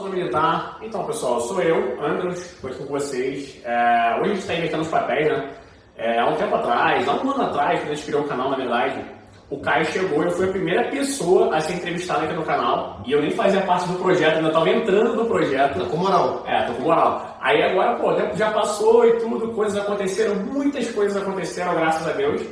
Zona Militar. Então, pessoal, sou eu, Andros, estou aqui com vocês. É, hoje a gente está inventando os papéis, né? É, há um tempo atrás, há um ano atrás, quando a gente criou o canal, na verdade, o Caio chegou, eu fui a primeira pessoa a ser entrevistada aqui no canal. E eu nem fazia parte do projeto, ainda estava entrando no projeto. Tá com moral. É, tô com moral. Aí agora, pô, o tempo já passou e tudo, coisas aconteceram, muitas coisas aconteceram, graças a Deus.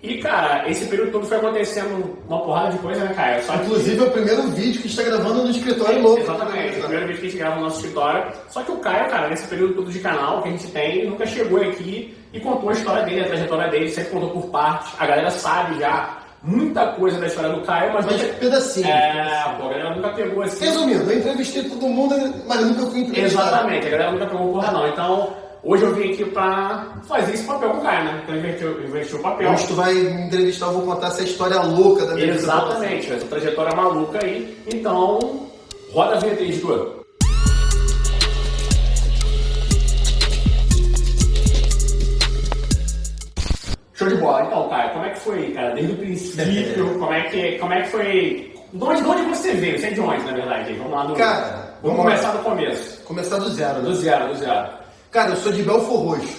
E, cara, esse período todo foi acontecendo uma porrada de coisa, né, Caio? Só que- Inclusive é o primeiro vídeo que a gente está gravando no escritório novo. Exatamente, o primeiro vídeo que a gente grava no nosso escritório. Só que o Caio, cara, nesse período todo de canal que a gente tem, nunca chegou aqui e contou a história dele, a trajetória dele, sempre contou por partes. A galera sabe já muita coisa da história do Caio, mas, Mas nunca- pedacinho. É, pô, a galera nunca pegou assim. Resumindo, eu entrevistei todo mundo, mas nunca fui entrevistado. Exatamente, a galera nunca pegou porra não. Então, hoje eu vim aqui pra fazer esse papel com o Caio, né? Então, eu investi, o papel. Hoje tu vai me entrevistar, eu vou contar essa história louca da minha vida. Exatamente, essa trajetória maluca aí. Então, roda a vinheta aí, Edu. Show de bola. Então, cara, como é que foi, cara, desde o princípio? como, é que, como é que foi? De onde, de onde você veio? Você é de onde, na verdade? Vamos lá do. Cara, vamos vamos começar do começo. Começar do zero, né? Do zero, do zero. Cara, eu sou de Belfor Roxo.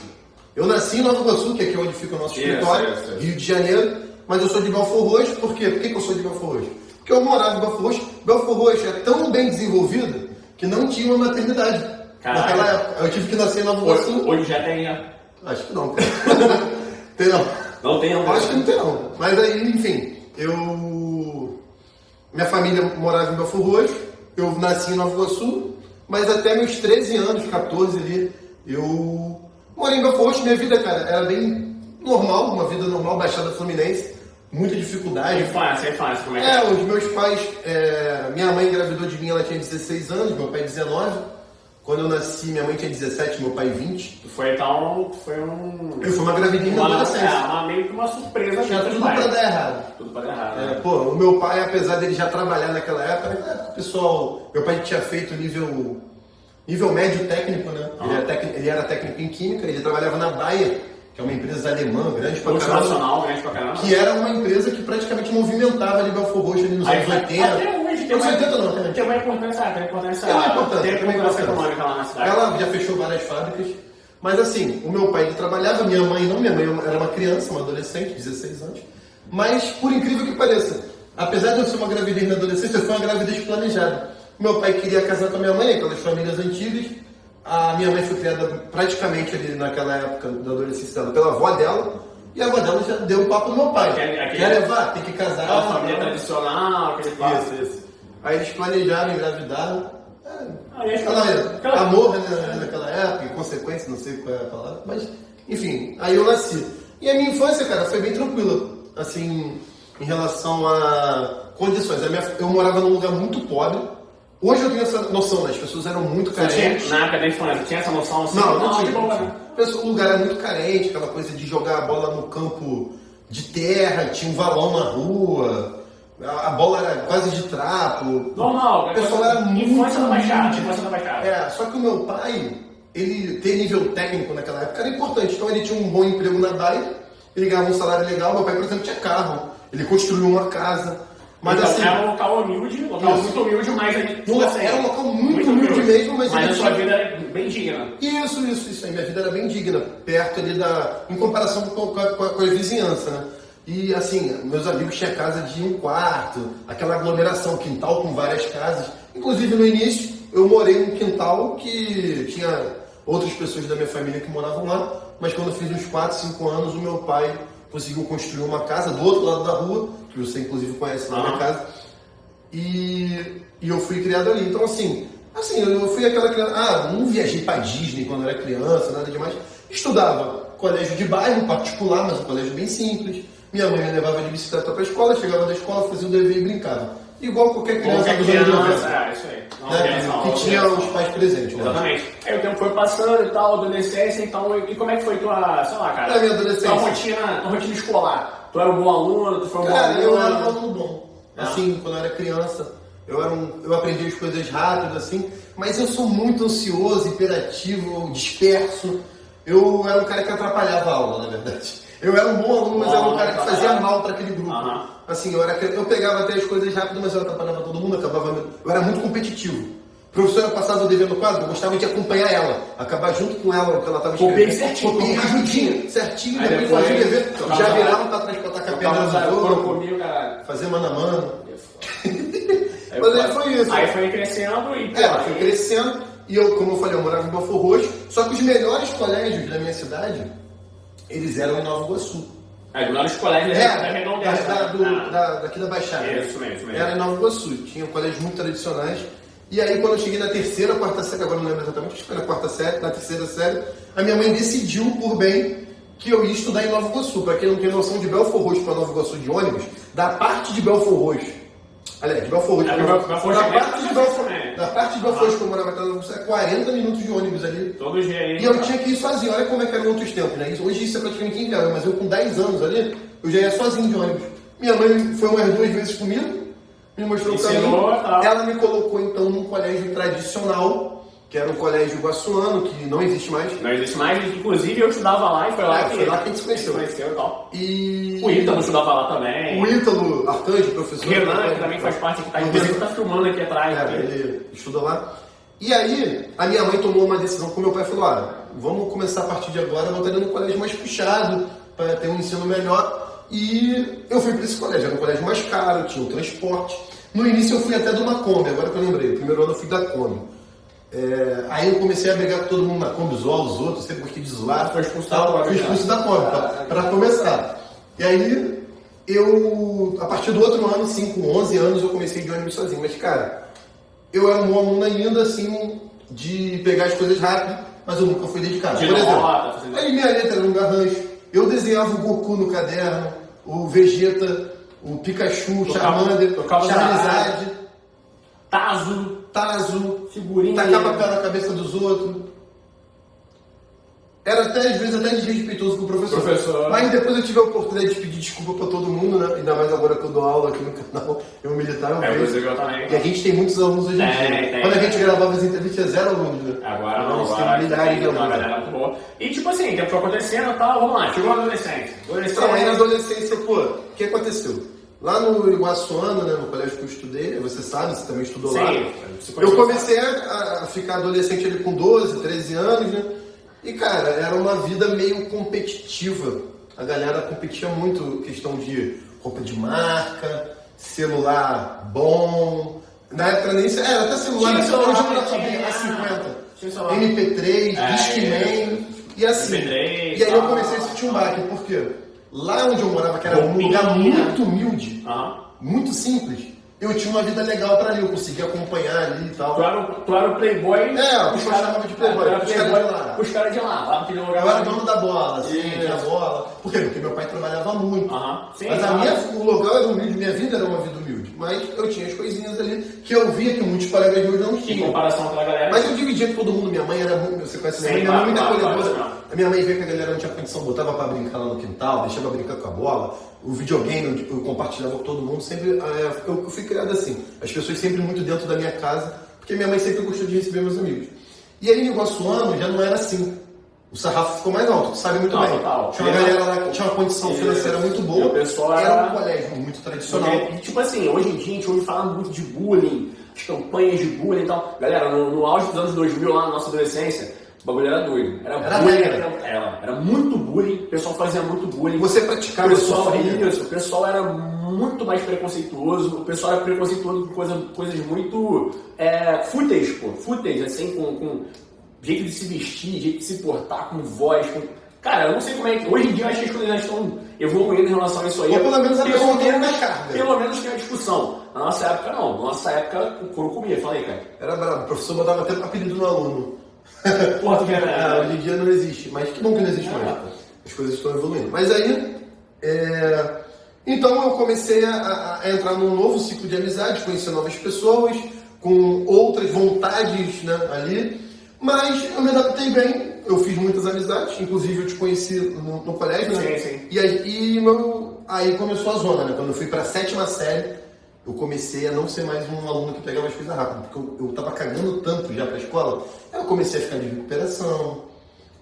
Eu nasci em Nova Iguaçu, que é aqui onde fica o nosso Isso, escritório, isso, isso. Rio de Janeiro, mas eu sou de Belfor Roxo, por quê? Por que, que eu sou de Belfor Roxo? Porque eu morava em Belfor Roxo. Belfor Roxo é tão bem desenvolvido que não tinha uma maternidade. Caralho. Naquela época. Eu tive que nascer em Nova Iguaçu. Hoje, já tem, né? Acho que não, cara. tem não. Não tem, não. Acho que não tem não. Mas aí, enfim, eu. Minha família morava em Belfor Roxo, eu nasci em Nova Iguaçu, mas até meus 13 anos, 14 ali, eu morei em Roxo. Minha vida, cara, era bem normal, uma vida normal, Baixada Fluminense, muita dificuldade. Infância, infância, como é que É, os meus pais, é, minha mãe engravidou de mim, ela tinha 16 anos, meu pai 19. Quando eu nasci, minha mãe tinha 17, meu pai 20. Foi então, foi um. Eu fui uma gravidinha uma, adolescência. é, uma, meio que uma surpresa Tinha tudo pra dar errado. Tudo pra dar errado. É, né? pô, o meu pai, apesar dele já trabalhar naquela época, naquela época, o pessoal, meu pai tinha feito nível, nível médio técnico, né? Ele, era técnico, ele era técnico em química, ele trabalhava na Bayer, que é uma empresa alemã, grande pra caramba, Multinacional, grande pra caramba. que era uma empresa que praticamente movimentava ali Belfor Roxo ali nos Aí, anos 80. Até hoje tem uma, 80 não, tem. tem uma importância, tem uma importância, Tem uma importância, tem uma importância. econômica lá na cidade. Ela já fechou várias fábricas. Mas assim, o meu pai ele trabalhava, minha mãe não, minha mãe era uma criança, uma adolescente, 16 anos. Mas, por incrível que pareça, apesar de eu ser uma gravidez na adolescência, foi uma gravidez planejada. Meu pai queria casar com a minha mãe, aquelas famílias antigas. A minha mãe foi criada praticamente ali naquela época da adolescência dela pela avó dela. E a avó dela já deu o papo no meu pai. Aquele- aquele- Quer levar? Tem que casar. Aquela família tal. tradicional, aquele papo. Isso, isso. Aí eles planejaram, engravidaram. Acho que- Aquela, aquela- amor né, naquela época, consequência, não sei qual é a palavra, mas enfim, aí eu nasci. E a minha infância, cara, foi bem tranquila, assim, em relação a condições. A eu morava num lugar muito pobre. Hoje eu tenho essa noção, né? As pessoas eram muito Você tinha, carentes. na época da infância, tinha essa noção assim? Não, não, de tinha. não né? O lugar era muito carente, aquela coisa de jogar a bola no campo de terra, tinha um valão na rua, a bola era quase de trapo. Normal, O pessoal era muito. Infância da Baixada, infância da Baixada. É, só que o meu pai, ele ter nível técnico naquela época era importante. Então ele tinha um bom emprego na Baia, ele ganhava um salário legal. Meu pai, por exemplo, tinha carro, ele construiu uma casa. Mas então, assim, era um local humilde, um local Isso. muito humilde, mas ali, tipo Não, era um local muito humilde mesmo, mas mas a sua vida era bem digna. Isso, isso, isso aí. Minha vida era bem digna, perto ali da. em comparação com, com a, com a- com a vizinhança, né? E assim, meus amigos tinham casa de um quarto, aquela aglomeração, quintal com várias casas. Inclusive no início, eu morei num quintal que tinha outras pessoas da minha família que moravam lá, mas quando eu fiz uns 4, 5 anos, o meu pai conseguiu construir uma casa do outro lado da rua, que você inclusive conhece na minha Aham. casa. E, e eu fui criado ali. Então, assim, assim, eu fui aquela criança. Ah, não viajei pra Disney quando era criança, nada demais. Estudava colégio de bairro, particular, mas um colégio bem simples. Minha mãe me levava de bicicleta pra escola, chegava da escola, fazia o dever e brincava. Igual qualquer criança Qualquer dos anos criança, 90. é, isso aí. Não, né, criança não, que tinha criança. os pais presentes. né? Exatamente. Aí o tempo foi passando e tal, adolescência, então, e como é que foi tua, sei lá, cara? É, minha adolescência. Tua rotina, tua rotina escolar. Tu era um bom aluno, tu foi um bom Cara, aluno? eu era um aluno bom. Assim, quando eu era criança, eu, era um, eu aprendi as coisas rápido, assim, mas eu sou muito ansioso, hiperativo, disperso. Eu era um cara que atrapalhava a aula, na verdade. Eu era um bom aluno, mas era um cara que fazia mal para aquele grupo. Assim, eu, era, eu pegava até as coisas rápido, mas eu atrapalhava todo mundo, acabava. Eu era muito competitivo. Professora passava o dever no quadro, eu gostava de acompanhar ela, acabar junto com ela o que ela estava escrevendo. Copiei certinho. Copiei rapidinho, certinho, Aí depois fazia o dever, tocava já virava pra trás pra tacar pedra no jogo, fazer mano a mano. Aí Mas aí foi isso. Aí foi crescendo e. É, ela foi crescendo e eu, como eu falei, eu morava em Belfor Roxo, só que os melhores colégios da minha cidade, eles eram em Nova Iguaçu. É, do lado dos colégios É, da da, redondeza. da- do- Ah, da- daqui da Baixada. Isso mesmo, isso mesmo. Era em Nova Iguaçu, tinha colégios muito tradicionais. E aí, quando eu cheguei na terceira, quarta série, agora não lembro exatamente, acho que foi na quarta série, na terceira série, a minha mãe decidiu por bem que eu ia estudar em Nova Iguaçu. Para quem não tem noção de Belfor Roxo para Nova Iguaçu de ônibus, da parte de Belfor Roxo, aliás, de Belfor Roxo, É, da Roxo parte é de Belfor, também. da parte de Belfor Roxo que eu morava até Nova Iguaçu, é 40 minutos de ônibus ali. Todo dia aí. E eu tinha que ir sozinho, olha como é que eram outros tempos, né? Hoje isso é praticamente inviável, mas eu com 10 anos ali, eu já ia sozinho de ônibus. Minha mãe foi umas duas vezes comigo, me mostrou o caminho. Ela me colocou então num colégio tradicional, que era um colégio guaçuano, que não existe mais. Não existe mais, inclusive eu estudava lá e foi lá É, que. foi lá que a gente se conheceu. conheceu e tal. E O Ítalo estudava lá também. o Ítalo Arcanjo, professor. Renan, que também faz parte aqui, tá, inclusive tá filmando aqui atrás. É, aqui. ele estuda lá. E aí, a minha mãe tomou uma decisão com meu pai falou: ah, vamos começar a partir de agora, botar ele no colégio mais puxado, para ter um ensino melhor. E eu fui para esse colégio, era um colégio mais caro, tinha um transporte. No início eu fui até de uma Kombi, agora que eu lembrei, o primeiro ano eu fui da Kombi. É, aí eu comecei a brigar com todo mundo na Kombi, zoar os outros, sempre gostei de zoar. Foi Tal, Kombi, Fui já. expulso da Kombi, para começar. E aí, eu, a partir do outro ano, sim, com 11 anos, eu comecei de ônibus sozinho. Mas, cara, eu era um bom aluno ainda, assim, de pegar as coisas rápido, mas eu nunca fui dedicado. De Por exemplo, fazendo- aí minha letra era um garrancho, eu desenhava o Goku no caderno, o Vegeta, o Pikachu, o Charmander, Charizard, Tazo, Tazo, figurinha. tacava pé na cabeça dos outros. Era até, às vezes, até desrespeitoso com o professor. Professor. Mas depois eu tive a oportunidade de pedir desculpa pra todo mundo, né? Ainda mais agora que eu dou aula aqui no canal, eu militar É, eu também. E a gente tem muitos alunos hoje em Tem, dia. tem. Quando a gente gravava as entrevistas, tinha zero alunos, né? Agora não, agora temos milhares de tem alunos. E tipo assim, o tempo foi acontecendo e tal, vamos lá, chegou a adolescência. Adolescência. Então, aí na adolescência, pô, o que aconteceu? Lá no Iguaçuano, né, no colégio que eu estudei, você sabe, você também estudou lá. Sim, você Eu conheceu- comecei a, a ficar adolescente ali com 12, 13 anos, né? E, cara, era uma vida meio competitiva. A galera competia muito questão de roupa de marca, celular bom. Na época nem sei, era até celular, Tinha né? celular, hoje não tinha, sabia, a 50. tinha celular. MP3, É, Discman, e assim. MP3, e aí eu comecei a sentir um baque, por quê? Lá onde eu morava, que era um lugar muito humilde, Aham. muito simples, eu tinha uma vida legal pra ali, eu conseguia acompanhar ali e tal. Tu era, o- tu era o playboy. É, o os caras- chamava de playboy, era os caras de lá. Os caras de lá, lá naquele lugar. Eu era dono da bola, assim, Isso. tinha bola. Por quê? Porque meu pai trabalhava muito. Sim, Mas a minha, o local era humilde, minha vida era uma vida humilde. Mas eu tinha as coisinhas ali que eu via que muitos colegas meus não Em tinham. comparação com a galera. Mas eu dividia com todo mundo. Minha mãe era muito. Você conhece minha Sim, mãe? Minha mãe muito acolhedora. A minha mãe via que a galera não tinha condição, botava pra brincar lá no quintal, deixava brincar com a bola. O videogame eu, eu compartilhava com todo mundo. Sempre. eh, eu, eu fui criado assim. As pessoas sempre muito dentro da minha casa, porque minha mãe sempre gostou de receber meus amigos. E aí, Iguaçuano já não era assim. O sarrafo ficou mais alto, sabe muito Não, bem. total. Tinha uma galera lá que tinha uma condição Isso. financeira muito boa. o pessoal era era- um colégio muito tradicional. Porque, tipo assim, hoje em dia a gente ouve falar muito de bullying, as campanhas de bullying e tal. Galera, no, no auge dos anos 2000, lá na nossa adolescência, bagulho era doido. Era, Era bullying, era, era, era muito bullying, o pessoal fazia muito bullying. Você o praticava pessoal, sofria. isso, o pessoal era muito mais preconceituoso, o pessoal era preconceituoso com coisa, coisas muito é, fúteis, pô, fúteis, assim, com, com jeito de se vestir, jeito de se portar, com voz, com... Cara, eu não sei como é que. Hoje em dia eu acho que as coisas estão evoluindo em relação a isso aí. Ou pelo menos a Pelo menos- carga. Pelo menos tem uma discussão. Na nossa época, não. Na nossa época, o couro comia. Fala aí, cara. Era brabo. O professor botava até apelido no aluno. Porra, tu quer Ah, hoje em dia não existe, mas que bom que não existe mais. As coisas estão evoluindo. Mas aí, é, então eu comecei a, a- entrar num novo ciclo de amizade, conhecer novas pessoas, com outras vontades né, ali, mas eu me adaptei bem, eu fiz muitas amizades, inclusive eu te conheci no, no colégio, né? Sim, sim. E aí, e meu- aí começou a zona, né? Quando eu fui para a sétima série, eu comecei a não ser mais um aluno que pegava as coisas rápido, porque eu, eu tava cagando tanto já pra escola, eu comecei a ficar de recuperação,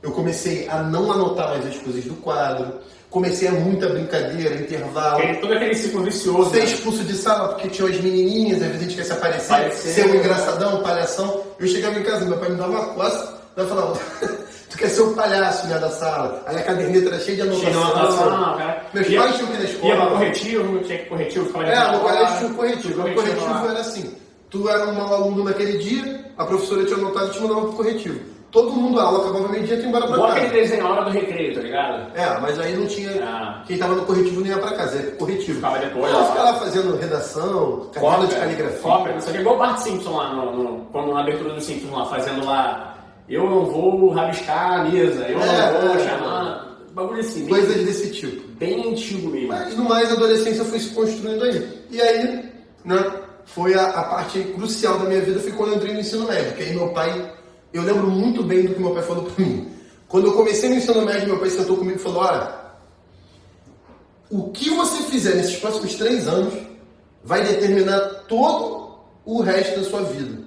eu comecei a não anotar mais as coisas do quadro, comecei a muita brincadeira, intervalo. Todo aquele ciclo vicioso. Ser né? expulso de sala porque tinha as menininhas, às vezes a gente quer se aparecer, Parecer. ser um engraçadão, um palhação. Eu chegava em casa, meu pai me dava uma coça, eu falava, tu quer ser o palhaço né, da sala. Aí a caderneta era cheia de Cheio de anotação. Meus Ia- pais tinham que ir na escola. Ia pra corretivo, tinha que corretivo, ficava É, no colégio tinha um corretivo. O corretivo era assim: tu era um mau aluno naquele dia, a professora tinha anotado e te mandava pro corretivo. Todo mundo, a aula acabava meio-dia e tu ia embora pra aquele casa. desenho a hora do recreio, tá ligado? É, mas aí não tinha. Ah. Quem tava no corretivo não ia pra casa, pro corretivo. Ficava depois, ó. ficava lá fazendo redação, caderno de caligrafia. Cópia, não sei o que. Igual o Bart Simpson lá, no, no- quando na abertura do Simpsons lá, fazendo lá. Eu não vou rabiscar a mesa, eu É, não vou é, chamar. Bagulho assim, bem, Coisas desse tipo. bem antigo mesmo. Mas no mais a adolescência foi se construindo aí. E aí, né, foi a, a parte crucial da minha vida foi quando eu entrei no ensino médio. Que aí meu pai, eu lembro muito bem do que meu pai falou pra mim. Quando eu comecei no ensino médio, meu pai sentou comigo e falou: Olha, o que você fizer nesses próximos três anos vai determinar todo o resto da sua vida.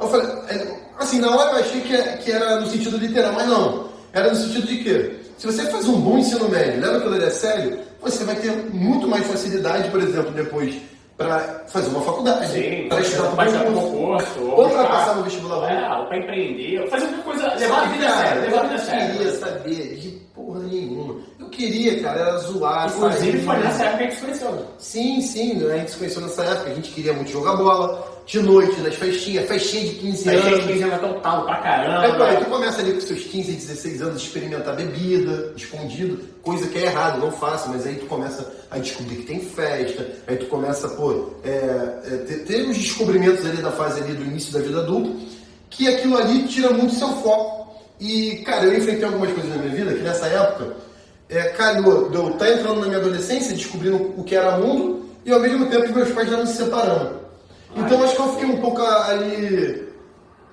Eu falei, é, assim, na hora eu achei que, é- que era no sentido literal, mas não. Era no sentido de que, se você faz um bom ensino médio, leva aquilo ali a sério, você vai ter muito mais facilidade, por exemplo, depois, para fazer uma faculdade, para estudar para um concurso, ou para passar no vestibular. É, ou pra empreender, fazer alguma coisa, levar a vida a sério, levar a vida a eu sério. queria saber de porra nenhuma. Queria, cara, era zoar. Inclusive foi nessa época que a gente se conheceu. né? Sim, sim, a gente se conheceu nessa época, a gente queria muito jogar bola, de noite, nas festinhas, festinha de 15 A anos. gente 15 anos total pra caramba. Aí, pai, tu começa ali com seus 15, 16 anos experimentar bebida, escondido, coisa que é errado, não faça, mas aí tu começa a descobrir que tem festa, aí tu começa, pô, é, é, ter, ter os descobrimentos ali da fase ali do início da vida adulta, que aquilo ali tira muito seu foco. E, cara, eu enfrentei algumas coisas na minha vida que nessa época é, calhou de eu estar entrando na minha adolescência, descobrindo o que era mundo, e ao mesmo tempo meus pais já não se separando. Então acho que eu fiquei um pouco ali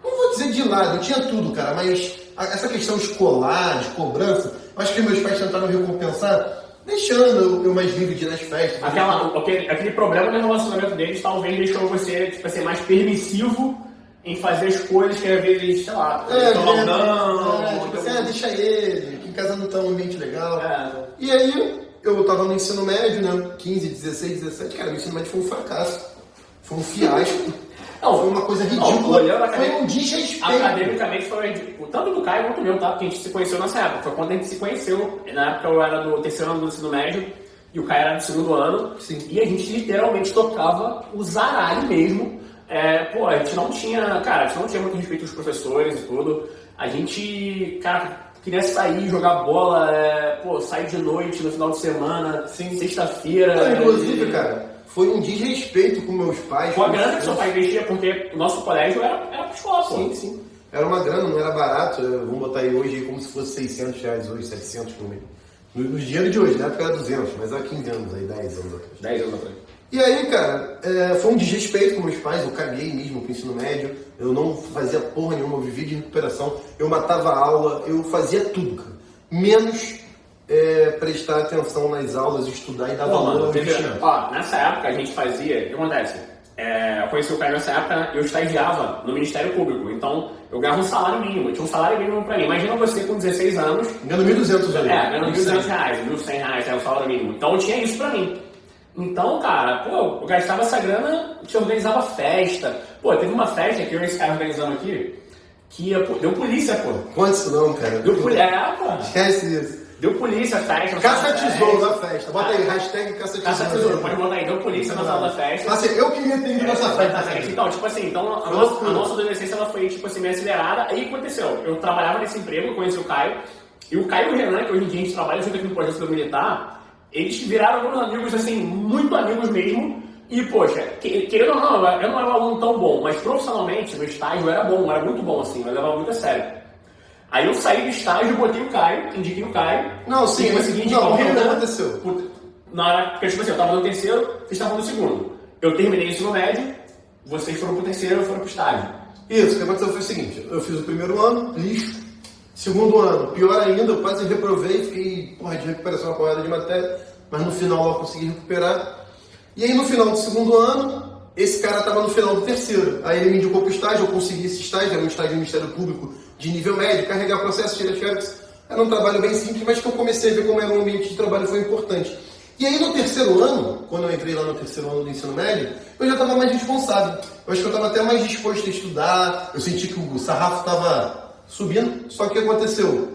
não vou dizer de lado, eu tinha tudo, cara, mas essa questão escolar, de cobrança, acho que meus pais tentaram recompensar, deixando eu, mais livre de ir nas festas. Aquela, aquele, aquele problema no relacionamento deles talvez deixou você tipo assim, mais permissivo em fazer as coisas que às vezes, sei lá, É, um é, não, é, tipo assim, ah, deixa ele, em casa não tá um ambiente legal. É. E aí, eu tava no ensino médio, né, 15, 16, 17, cara, o ensino médio foi um fracasso. Foi um fiasco. Não, foi uma coisa não, ridícula. a foi um desrespeito. Academicamente foi ridículo. Tanto do Caio quanto meu, tá? Porque a gente se conheceu nessa época. Foi quando a gente se conheceu. Na época eu era do terceiro ano do ensino médio e o Caio era do segundo ano. Sim. E a gente literalmente tocava o zaralho mesmo. É, pô, a gente não tinha. Cara, a gente não tinha muito respeito aos professores e tudo. A gente, cara, queria sair, jogar bola, é, pô, sair de noite no final de semana, Sim. sexta-feira. Inclusive, e- cara, foi um desrespeito com meus pais. Com a grana que seu pai investia, porque o nosso colégio era, era pra escola, pô. Sim, sim. Era uma grana, não era barato. Vamos botar aí hoje como se fosse 600 reais hoje, 700 por mês. No, no dinheiro de hoje, na época era 200, mas há 15 anos aí, 10 anos atrás. 10 anos atrás. E aí, cara, é, foi um desrespeito com meus pais, eu caguei mesmo pro ensino médio, eu não fazia porra nenhuma, eu vivia de recuperação, eu matava a aula, eu fazia tudo, cara. Menos é, prestar atenção nas aulas, estudar e dar Pô, valor mano, ao teve- ó, nessa época a gente fazia, o que acontece? É, eu conheci o Caio nessa época, eu estagiava no Ministério Público, então eu ganhava um salário mínimo, tinha um salário mínimo pra mim. Imagina você com 16 anos, Ganhando 1.200 ali. é, ganhando 1.200 reais, 1.100 reais, era o salário mínimo. Então eu tinha isso pra mim. Então, cara, pô, eu gastava essa grana, gente organizava festa. Pô, teve uma festa que eu e esse cara organizando aqui, que ia, pô, deu polícia, pô. Conta isso não, cara. Deu polícia, é, pô. Esquece isso. Deu polícia, festa. Caça tesouro na festa. Bota aí, hashtag caça tesouro. Caça tesouro, pode botar aí, deu polícia na sala da festa. Assim, eu queria ter ido nessa festa. Exatamente. Então, tipo assim, então a nossa, a nossa adolescência ela foi tipo assim, meio acelerada. Aí o que aconteceu? Eu trabalhava nesse emprego, conheci o Caio, e o Caio e o Renan, que hoje em dia a gente trabalha junto aqui no Projeto Civil Militar, eles viraram meus amigos, assim, muito amigos mesmo. E, poxa, que- querendo ou não, eu não era um aluno tão bom, mas profissionalmente, no estágio era bom, era muito bom, assim, eu levava muito a sério. Aí eu saí do estágio, botei o Caio, indiquei o Caio. Não, sim, mas- consegui não, o que aconteceu? Na hora, porque tipo assim, eu tava no terceiro, vocês estavam no segundo. Eu terminei o ensino médio, vocês foram pro terceiro, eu foram pro estágio. Isso, o que aconteceu foi o seguinte, eu fiz o primeiro ano, lixo. Segundo ano, pior ainda, eu quase reprovei, fiquei, porra, de recuperação uma porrada de matéria, mas no final eu consegui recuperar. E aí no final do segundo ano, esse cara estava no final do terceiro. Aí ele me indicou pro estágio, eu consegui esse estágio, era um estágio do Ministério Público de nível médio, carregar processo, tirar xerox. Era um trabalho bem simples, mas que eu comecei a ver como era um ambiente de trabalho foi importante. E aí no terceiro ano, quando eu entrei lá no terceiro ano do ensino médio, eu já estava mais responsável. Eu acho que eu estava até mais disposto a estudar, eu senti que o sarrafo estava subindo, só que o que aconteceu?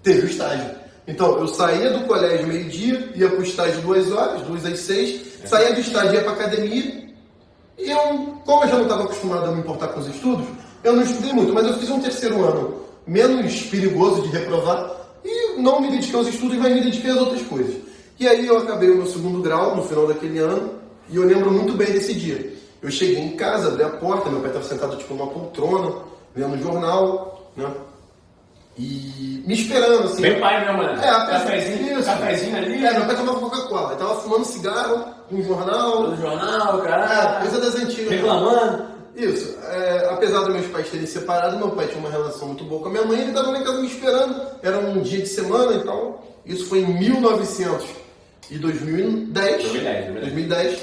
Teve o estágio. Então, eu saía do colégio meio-dia, ia para o estágio duas horas, duas às seis, saía do estágio, ia para academia, e eu, como eu já não estava acostumado a me importar com os estudos, eu não estudei muito, mas eu fiz um terceiro ano menos perigoso de reprovar, e não me dediquei aos estudos, mas me dediquei às outras coisas. E aí eu acabei o meu segundo grau no final daquele ano, e eu lembro muito bem desse dia. Eu cheguei em casa, abri a porta, meu pai estava sentado tipo numa poltrona, lendo um jornal, né? E me esperando, assim. Bem pai, meu mano. É, a cafezinho, isso. cafezinho ali. É, meu pai tomava Coca-Cola. Ele tava fumando cigarro, um jornal. No jornal, cara. É, coisa das antigas. Reclamando. Isso. É, apesar dos meus pais terem separado, meu pai tinha uma relação muito boa com a minha mãe. Ele estava lá em casa me esperando. Era um dia de semana e tal. Isso foi em 1900 e 2010. 2010, 2010. É,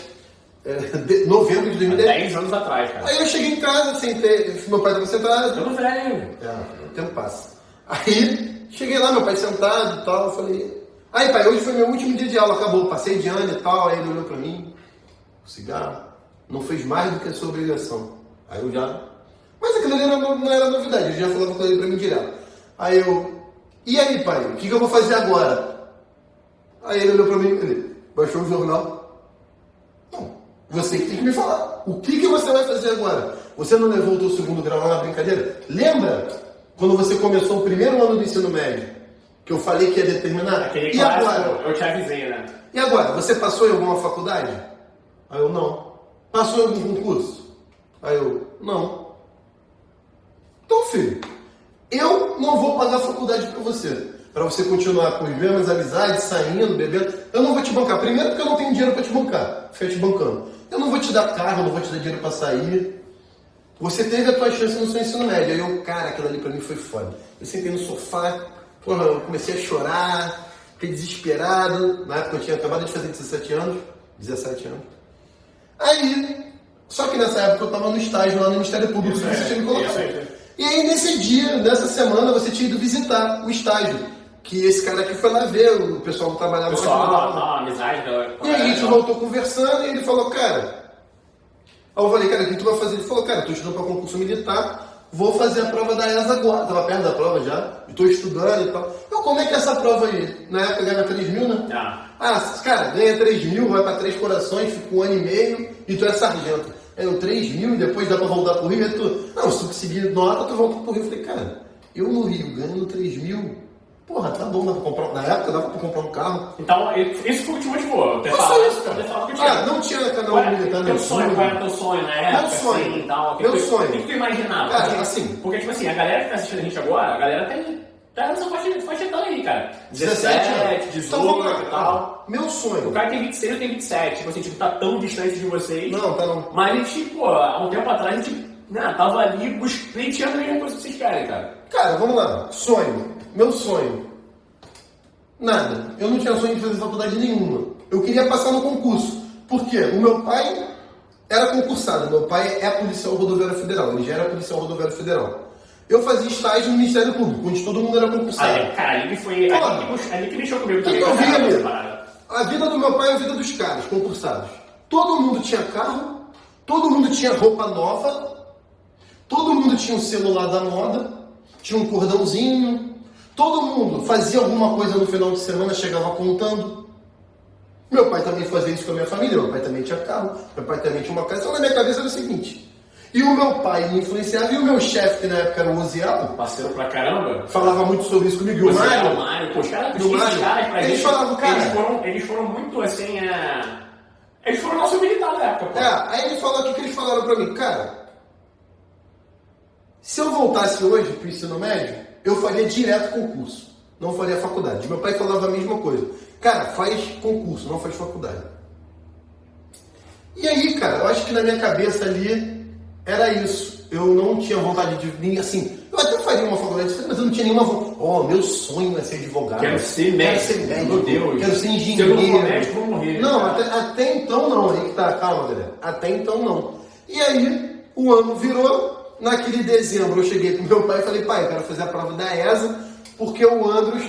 de, novembro de 2010. 10 anos atrás, cara. Aí eu cheguei em casa, sentei. Meu pai estava sentado. Tudo velho. É, o tempo passa. Aí, cheguei lá, meu pai sentado e tal, eu falei, aí pai, hoje foi meu último dia de aula, acabou, passei de ano e tal, aí ele olhou pra mim, o cigarro, não fez mais do que a sua obrigação. Aí eu já. Mas aquilo ali não, não era novidade, ele já falava com ele pra mim direto. Aí eu, e aí pai, o que, que eu vou fazer agora? Aí ele olhou pra mim, ele baixou o jornal. Você que tem que me falar. O que, que você vai fazer agora? Você não levou o teu segundo grau lá na brincadeira? Lembra quando você começou o primeiro ano do ensino médio, que eu falei que ia determinar? Aquele e clássico, agora? eu te avisei, né? E agora? Você passou em alguma faculdade? Aí eu, não. Passou em algum concurso? Aí eu, não. Então, filho, eu não vou pagar a faculdade para você. Para você continuar com as mesmas amizades, saindo, bebendo. Eu não vou te bancar. Primeiro porque eu não tenho dinheiro para te bancar. Ficar te bancando. Eu não vou te dar carro, não vou te dar dinheiro para sair. Você teve a tua chance no seu ensino médio. Aí eu, cara, aquilo ali pra mim foi foda. Eu sentei no sofá, porra, eu comecei a chorar, fiquei desesperado. Na época eu tinha acabado de fazer 17 anos, 17 anos. Aí, só que nessa época eu tava no estágio lá no Ministério Público, Isso você é, tinha me colocado. isso é. E aí nesse dia, nessa semana, você tinha ido visitar o estágio. Que esse cara aqui foi lá ver, o pessoal que trabalhava Pessoal, com a gente. ó, amizade. E aí a gente voltou conversando e ele falou, cara. Aí eu falei, cara, o que tu vai fazer? Ele falou, cara, tô estudando para concurso militar, vou fazer a prova da ESA agora. Tava perto da prova já, estou estudando e tal. Eu, como é que é essa prova aí? Na época ganhava 3 mil, né? Ah, Ah, cara, ganha 3 mil, vai para Três Corações, fica um ano e meio e tu é sargento. É, eu 3 mil e depois dá para voltar pro Rio. Aí tu, não, se tu conseguir nota, tu volta pro Rio. Eu falei, cara, eu no Rio ganhando 3 mil, porra, tá bom, dá pra comprar. Na época dava pra comprar um carro. então, isso foi o que te motivou. Falado foi isso, que cara. tinha. Ah, não tinha canal era militar teu sonho? Qual era teu sonho na época? sonho. Assim, e tal? O que Meu tu- sonho. O que tu imaginava? Cara, porque, assim- Porque, tipo assim, a galera que tá assistindo a gente agora, a galera tem. Tá nessa faixa, faixa etária aí, cara. 17 17, anos. 18 Então e tal. Meu O sonho. cara tem 26 eu tenho 27. Tipo assim, tipo, tá tão distante de vocês. Não, tá não. Mas a gente, pô, há um tempo atrás a gente né, tava ali bus- pleiteando a mesma coisa que vocês querem, cara. Cara, vamos lá. Sonho. Meu sonho. Nada. Eu não tinha sonho de fazer faculdade nenhuma. Eu queria passar no concurso. Por quê? O meu pai era concursado. Meu pai é policial rodoviário federal. Ele já era policial rodoviário federal. Eu fazia estágio no Ministério Público, onde todo mundo era concursado. Aí, cara, ali foi. Pô. Ali que, ali que mexeu comigo também. Então, parada. A vida do meu pai é a vida dos caras, concursados. Todo mundo tinha carro, todo mundo tinha roupa nova, todo mundo tinha um celular da moda, tinha um cordãozinho, todo mundo fazia alguma coisa no final de semana, chegava contando. Meu pai também fazia isso com a minha família, meu pai também tinha carro, meu pai também tinha uma casa. Então na minha cabeça era o seguinte, e o meu pai me influenciava, e o meu chefe, que na época era o Oziel, Parceiro pra caramba. falava muito sobre isso comigo, e o Mário, o Mário, pô, os caras, pra Eles gente, falavam, cara- eles foram, eles foram muito assim, é... eles foram nosso militar da época, pô. É, aí ele falou o que eles falaram pra mim, cara. Se eu voltasse hoje pro ensino médio, eu faria direto concurso, não faria faculdade. Meu pai falava a mesma coisa. Cara, faz concurso, não faz faculdade. E aí, cara, eu acho que na minha cabeça ali era isso. Eu não tinha vontade de vir assim. Eu até faria uma faculdade, mas eu não tinha nenhuma vontade. Oh, meu sonho é ser advogado. Quero ser Quero médico. ser médico. Meu Deus. Quero ser Se eu engenheiro. não for médico, vou morrer. Não, até, até então não. Aí que tá, calma, galera. Até então não. E aí, o ano virou, naquele dezembro, eu cheguei pro meu pai e falei, pai, eu quero fazer a prova da ESA, porque o Andros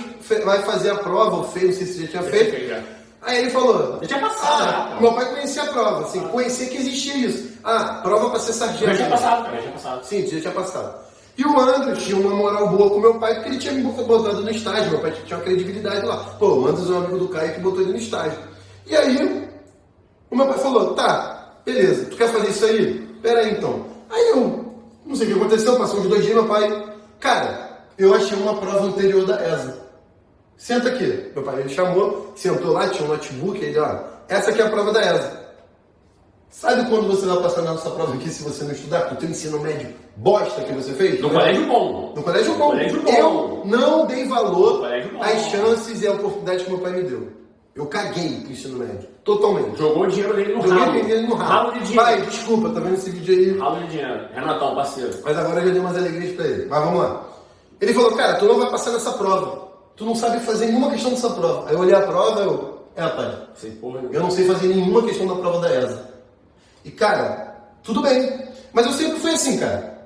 vai fazer a prova, ou fez, não sei se já tinha Já feito. tinha feito, já. Aí ele falou, Já tinha passado, ah, pô. meu pai conhecia a prova, assim, conhecia que existia isso. Ah, prova pra ser sargento. Já tinha passado, cara, já tinha passado. Sim, já tinha passado. E o Andros tinha uma moral boa com meu pai, porque ele tinha me botado no estágio. Meu pai tinha uma credibilidade lá. Pô, o Andros é um amigo do Caio que botou ele no estágio. E aí, o meu pai falou: tá, beleza, tu quer fazer isso aí? Pera aí então. Aí eu, não sei o que aconteceu, passou uns dois dias, meu pai, cara, eu achei uma prova anterior da ESA. Senta aqui. Meu pai me chamou, sentou lá, tinha um notebook, aí ele, ó, essa aqui é a prova da ESA. Sabe quando você vai passar na nossa prova aqui se você não estudar? Com o teu ensino médio bosta que você fez? No colégio bom. No colégio bom. colégio bom. Eu não dei No valor às chances e à oportunidade que meu pai me deu. Eu caguei pro ensino médio. Totalmente. Jogou o dinheiro dele no Joguei ralo. o dinheiro no ralo. Ralo de dinheiro. Pai, desculpa, tá vendo esse vídeo aí? Ralo de dinheiro. Renatão, parceiro. Mas agora eu já dei umas alegrias pra ele. Mas vamos lá. Ele falou, cara, tu não vai passar nessa prova. Tu não sabe fazer nenhuma questão dessa prova. Aí eu olhei a prova eu. É, pai. Sei porra. Eu não sei fazer nenhuma questão da prova da ESA. E, cara, tudo bem. Mas eu sempre fui assim, cara.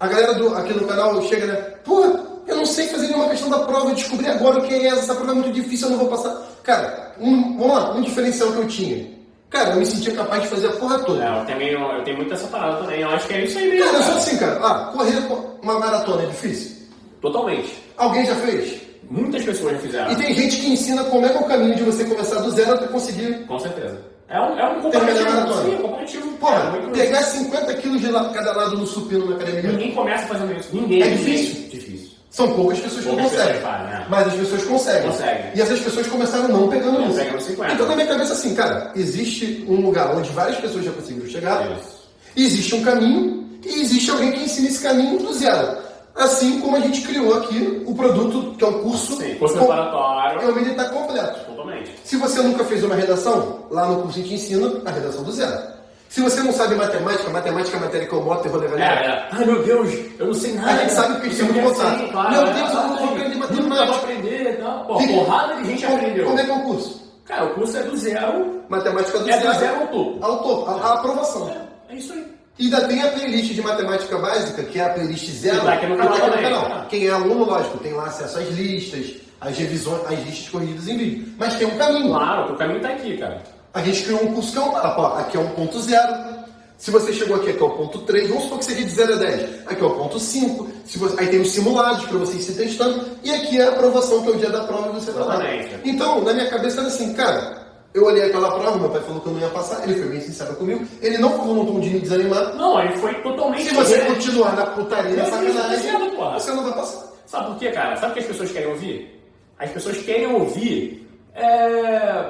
A galera do, aqui no canal chega, né? Pô, eu não sei fazer nenhuma questão da prova. Eu descobri agora o que é ESA. Essa prova é muito difícil, eu não vou passar. Cara, um, vamos lá, um diferencial que eu tinha. Cara, eu me sentia capaz de fazer a porra toda. É, eu, também, eu tenho muito essa parada também. Eu acho que é isso aí mesmo. Cara, eu sou cara. assim, cara. Ah, correr uma maratona é difícil. Totalmente. Alguém já fez? Muitas pessoas já fizeram. E tem gente que ensina como é que é o caminho de você começar do zero até conseguir. Com certeza. É um, é um comparativo. maratona. Sim, é um comparativo. Porra, É pegar 50 quilos de cada lado no supino na academia. Ninguém começa fazendo isso. Ninguém. É difícil? Difícil. São poucas pessoas que Poucas conseguem. pessoas fazem, né? Mas as pessoas conseguem. Conseguem. E essas pessoas começaram não pegando Não isso. pegando 50. Então na minha cabeça assim, cara, existe um lugar onde várias pessoas já conseguiram chegar. Isso. Existe um caminho e existe alguém que ensina esse caminho do zero. Assim como a gente criou aqui o produto, que é um curso, Sim, curso preparatório. é o militar completo. Totalmente. Se você nunca fez uma redação, lá no curso a gente ensina a redação do zero. Se você não sabe matemática, matemática é a matéria que eu boto e vou levar É, é. Ai meu Deus, eu não sei nada. A gente sabe que tem muito Eu contato. sei, claro, Meu é, Deus, eu não vou aprender matemática. vou aprender e tal. Pô, porrada de gente Como- aprendeu. Como é que é o curso? Cara, o curso é do zero. Matemática do É do zero. zero ao topo. Ao topo, a, a aprovação. É, é isso aí. E ainda tem a playlist de matemática básica, que é a playlist zero. Que tá aqui no que canal tá aqui também, canal. Quem é aluno, lógico, tem lá acesso às listas, às revisões, às listas corrigidas em vídeo. Mas tem um caminho. Claro, o caminho tá aqui, cara. A gente criou um curso que é um mapa. Aqui é um ponto zero. Se você chegou aqui, aqui é o ponto 3. Vamos supor que seja de 0 a 10. Aqui é o ponto 5. Se você- Aí tem os simulados para vocês se testando. E aqui é a aprovação, que é o dia da prova e você vai lá. Então, na minha cabeça era assim, cara, eu olhei aquela prova, meu pai falou que eu não ia passar, ele foi bem sincero comigo, ele não falou num tom de me desanimar. Não, ele foi totalmente. Se você continuar na putaria, na sacanagem, você não vai passar. Sabe por quê, cara? Sabe o que as pessoas querem ouvir? As pessoas querem ouvir é,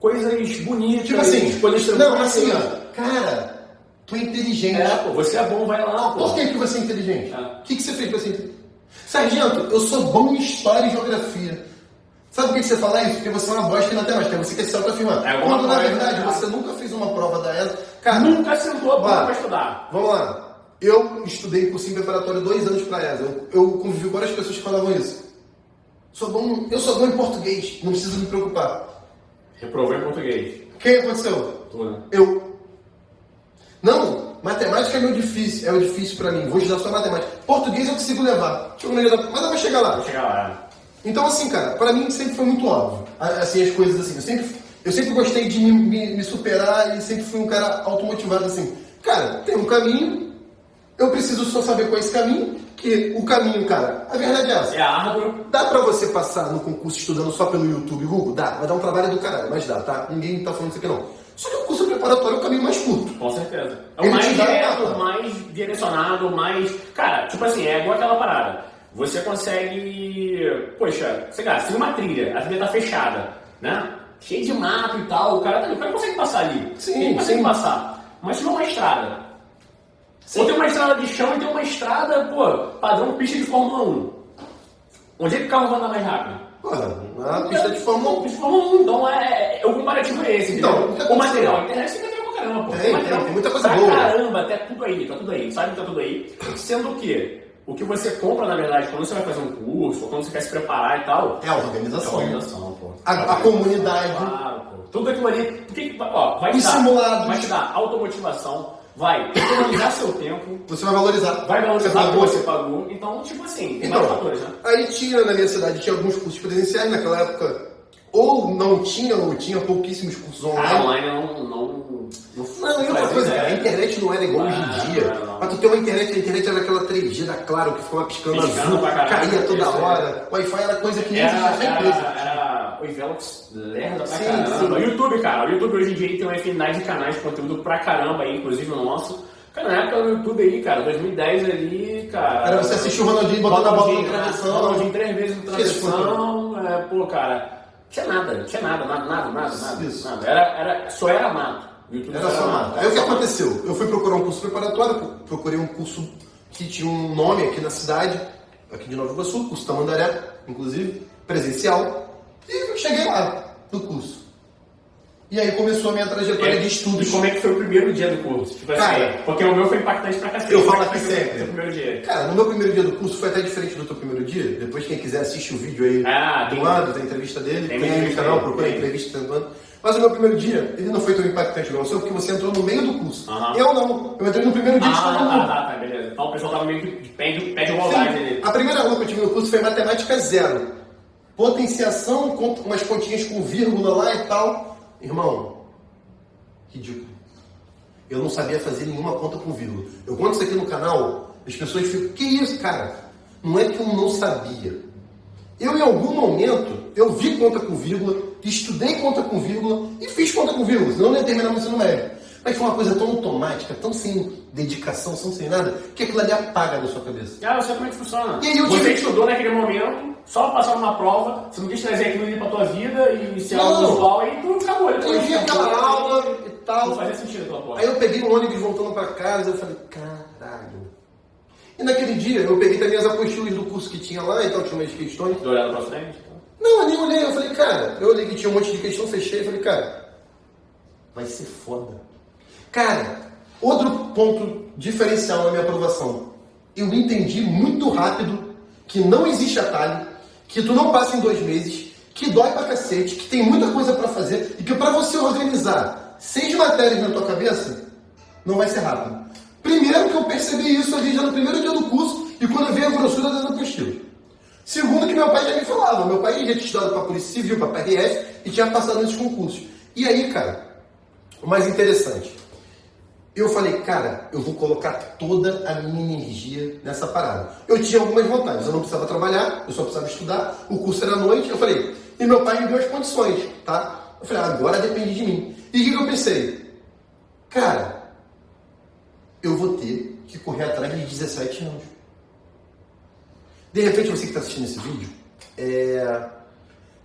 coisas bonitas, Tipo assim, coisas não, tranquilas. assim, ó, cara, tu é inteligente. É, pô, você é bom, vai lá, pô. Por que, que você é inteligente? É. O que, que você fez pra ser inteligente? Sargento, eu sou bom em história e geografia. Sabe por que você fala isso? Porque você é uma bosta em matemática, você quer se autoafirmar. É Quando na verdade né? você nunca fez uma prova da ESA. Cara, Nunca sentou a Vá. boca pra estudar. Vamos lá. Eu estudei cursinho preparatório dois anos para ESA. Eu, eu convivi com várias pessoas que falavam isso. Sou bom, eu sou bom em português, não preciso me preocupar. Reprovei em português. O que aconteceu? Tudo. Eu. Não, matemática é meu difícil, é o difícil para mim. Vou estudar só matemática. Português eu consigo levar. No meio da... Mas eu vou chegar lá. Vou chegar lá. Então, assim, cara, pra mim sempre foi muito óbvio. Assim, as coisas assim. Eu sempre, eu sempre gostei de me, me- me superar e sempre fui um cara automotivado assim. Cara, tem um caminho, eu preciso só saber qual é esse caminho, que o caminho, cara, a verdade é essa. É árduo. Dá pra você passar no concurso estudando só pelo YouTube Google? Dá, vai dar um trabalho do caralho, mas dá, tá? Ninguém tá falando isso aqui não. Só que o curso preparatório é o caminho mais curto. Com certeza. É Ele o mais te dá direto, o mais direcionado, mais. Cara, tipo assim, é igual aquela parada. Você consegue. Poxa, sei lá, se uma trilha, a trilha tá fechada, né? Cheio de mato e tal, o cara, tá- o cara consegue passar ali. Sim, Ele consegue sim. passar. Mas se não é uma estrada. Ou tem uma estrada de chão e tem uma estrada, pô, padrão pista de Fórmula 1. Onde é que o carro vai andar mais rápido? Porra, na pista de Fórmula 1. Pista de Fórmula 1, então é, é- o comparativo é esse. Então, o o material, a internet tem material pra caramba, pô. Tem, material tem, muita coisa boa. caramba, até tudo aí, tá tudo aí, sabe que tá tudo aí. Sendo que o que você compra, na verdade, quando você vai fazer um curso, ou quando você quer se preparar e tal, É a é a organização. organização, pô. A, a comunidade. Claro, pô. Tudo aquilo ali, porque, ó, vai te dar, simulados. vai te dar automotivação, vai economizar seu tempo, Você vai valorizar. vai valorizar Você o que pagou. você pagou. Então, tipo assim, tem Então, vários fatores, né? aí tinha na minha cidade, tinha alguns cursos presenciais naquela época, ou não tinha, ou tinha pouquíssimos cursos Ah, online. online não. Não, não, Não, e outra coisa, a internet não era igual Não, hoje em dia. não, não. Pra tu ter uma internet, a internet era aquela 3G da Claro que ficava piscando, Piscando azul, caía toda hora. Wi-Fi era coisa que nem existia na empresa. era o Velox lerda pra Sim, caramba. sim. O YouTube, cara, o YouTube hoje em dia tem uma infinidade de canais de conteúdo pra caramba aí, inclusive o nosso. Cara, na época no YouTube aí, cara, 2010 ali, cara. Era você assistir o Ronaldinho botando a bola né? travessão. Ronaldinho três vezes no travessão, é, pô, cara, tinha nada, tinha nada, nada, nada, nada, nada. Isso. nada. Era, era, só era mato. YouTube Era só mato. Aí o que aconteceu? Eu fui procurar um curso preparatório, procurei um curso que tinha um nome aqui na cidade, aqui de Nova Iguaçu, curso Tamandaré, inclusive, presencial, e cheguei lá no curso. E aí começou a minha trajetória de estudos. E como é que foi o primeiro dia do curso? Tipo assim, Cara, porque o meu foi impactante pra cacete. eu falo é aqui sempre. primeiro dia. Cara, no meu primeiro dia do curso foi até diferente do teu primeiro dia. Depois, quem quiser, assiste o vídeo aí Ah, do tem- lado, da entrevista dele. tem Tem, aí no canal, procura a entrevista tentando. Mas o meu primeiro dia, ele não foi tão impactante igual o seu, porque você entrou no meio do curso. Aham. Eu não. Eu entrei no primeiro dia de todo Ah, mundo. tá, tá, tá, beleza. Então o pessoal tava meio que de pé de, pé de igualdade ali. A primeira aula que eu tive no curso foi matemática zero. Potenciação, umas continhas com vírgula lá e tal. Irmão, ridículo. Eu não sabia fazer nenhuma conta com vírgula. Eu conto isso aqui no canal, as pessoas ficam, que isso, cara? Não é que eu não sabia. Eu, em algum momento, eu vi conta com vírgula, estudei conta com vírgula e fiz conta com vírgula, senão eu não ia terminar no ensino médio. Mas foi uma coisa tão automática, tão sem dedicação, tão sem nada, que aquilo ali apaga da sua cabeça. Ah, eu sei como é que funciona. E aí eu você estudou naquele momento, só passar numa prova, você não quis trazer aquilo ali pra tua vida e ser Não. algo usual, aí tu acabou. Eu vi aquela aula e Não tal. fazia sentido aquela porra. Aí eu peguei o ônibus voltando pra casa, eu falei, caralho. E naquele dia eu peguei também as apostilas do curso que tinha lá, então tinha umas questões. Tô olhando pra frente. então. Não, eu nem olhei, eu falei, cara, eu olhei que tinha um monte de questão, fechei, eu falei, cara, vai ser foda. Cara, outro ponto diferencial na minha aprovação. Eu entendi muito rápido que não existe atalho, que tu não passa em dois meses, que dói pra cacete, que tem muita coisa pra fazer e que pra você organizar seis matérias na tua cabeça, não vai ser rápido. Primeiro que eu percebi isso ali já no primeiro dia do curso e quando vi a grossura das apostilas. Segundo que meu pai já me falava, meu pai já tinha estudado para Polícia Civil, para PRF e tinha passado nesses concursos. E aí, cara, o mais interessante, eu falei, cara, eu vou colocar toda a minha energia nessa parada. Eu tinha algumas vantagens, eu não precisava trabalhar, eu só precisava estudar, o curso era à noite, eu falei, e meu pai me deu as condições, tá? Eu falei, agora depende de mim. E o que, que eu pensei? Cara, eu vou ter que correr atrás de 17 anos. De repente, você que está assistindo esse vídeo, é,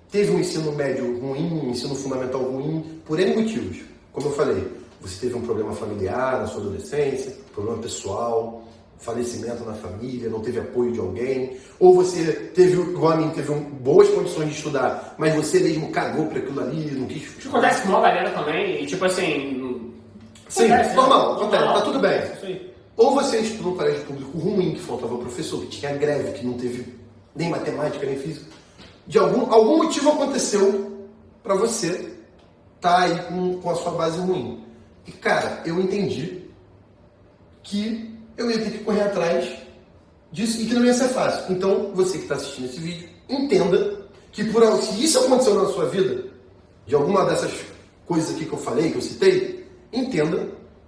teve um ensino médio ruim, um ensino fundamental ruim, por N motivos. Como eu falei, você teve um problema familiar na sua adolescência, problema pessoal, falecimento na família, não teve apoio de alguém, ou você teve, igual a mim, teve um- boas condições de estudar, mas você mesmo cagou para aquilo ali, não quis Isso acontece com uma galera também, e tipo assim. Sim, acontece, né? normal, acontece, tá tudo bem. Ou você estudou no colégio público ruim, que faltava professor, que tinha greve, que não teve nem matemática, nem física. De algum, algum motivo aconteceu para você estar aí com, com a sua base ruim. E cara, eu entendi que eu ia ter que correr atrás disso e que não ia ser fácil. Então, você que está assistindo esse vídeo, entenda que por, se isso aconteceu na sua vida, de alguma dessas coisas aqui que eu falei, que eu citei, entenda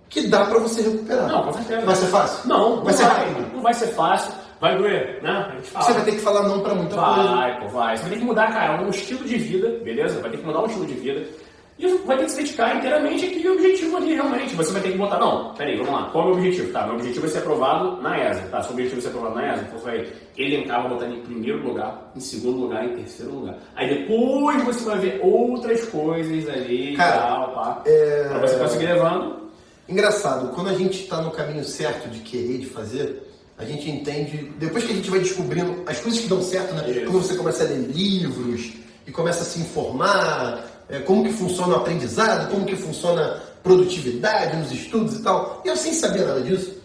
que dá para você recuperar. Não, com certeza. Vai ser fácil? Não, não vai ser vai. rápido. Não vai ser fácil, vai doer, né? A gente fala. Você vai ter que falar não para muita coisa. Vai, pô, vai. Você vai ter que mudar, cara, um estilo de vida, beleza? Vai ter que mudar um estilo de vida. E vai ter que se dedicar inteiramente àquele objetivo ali, realmente. Você vai ter que botar, não, peraí, vamos lá. Qual é o meu objetivo? Tá, meu objetivo é ser aprovado na ESA. Tá, seu objetivo é ser aprovado na ESA. Então você vai elencar, vai botar em primeiro lugar, em segundo lugar, em terceiro lugar. Aí depois você vai ver outras coisas ali Cara, tal, pá. é- Pra você conseguir levando. Engraçado, quando a gente está no caminho certo de querer, de fazer, a gente entende. Depois que a gente vai descobrindo as coisas que dão certo, né? Isso. Quando você começa a ler livros e começa a se informar, é, como que funciona o aprendizado, como que funciona a produtividade nos estudos e tal. E eu sem saber nada disso,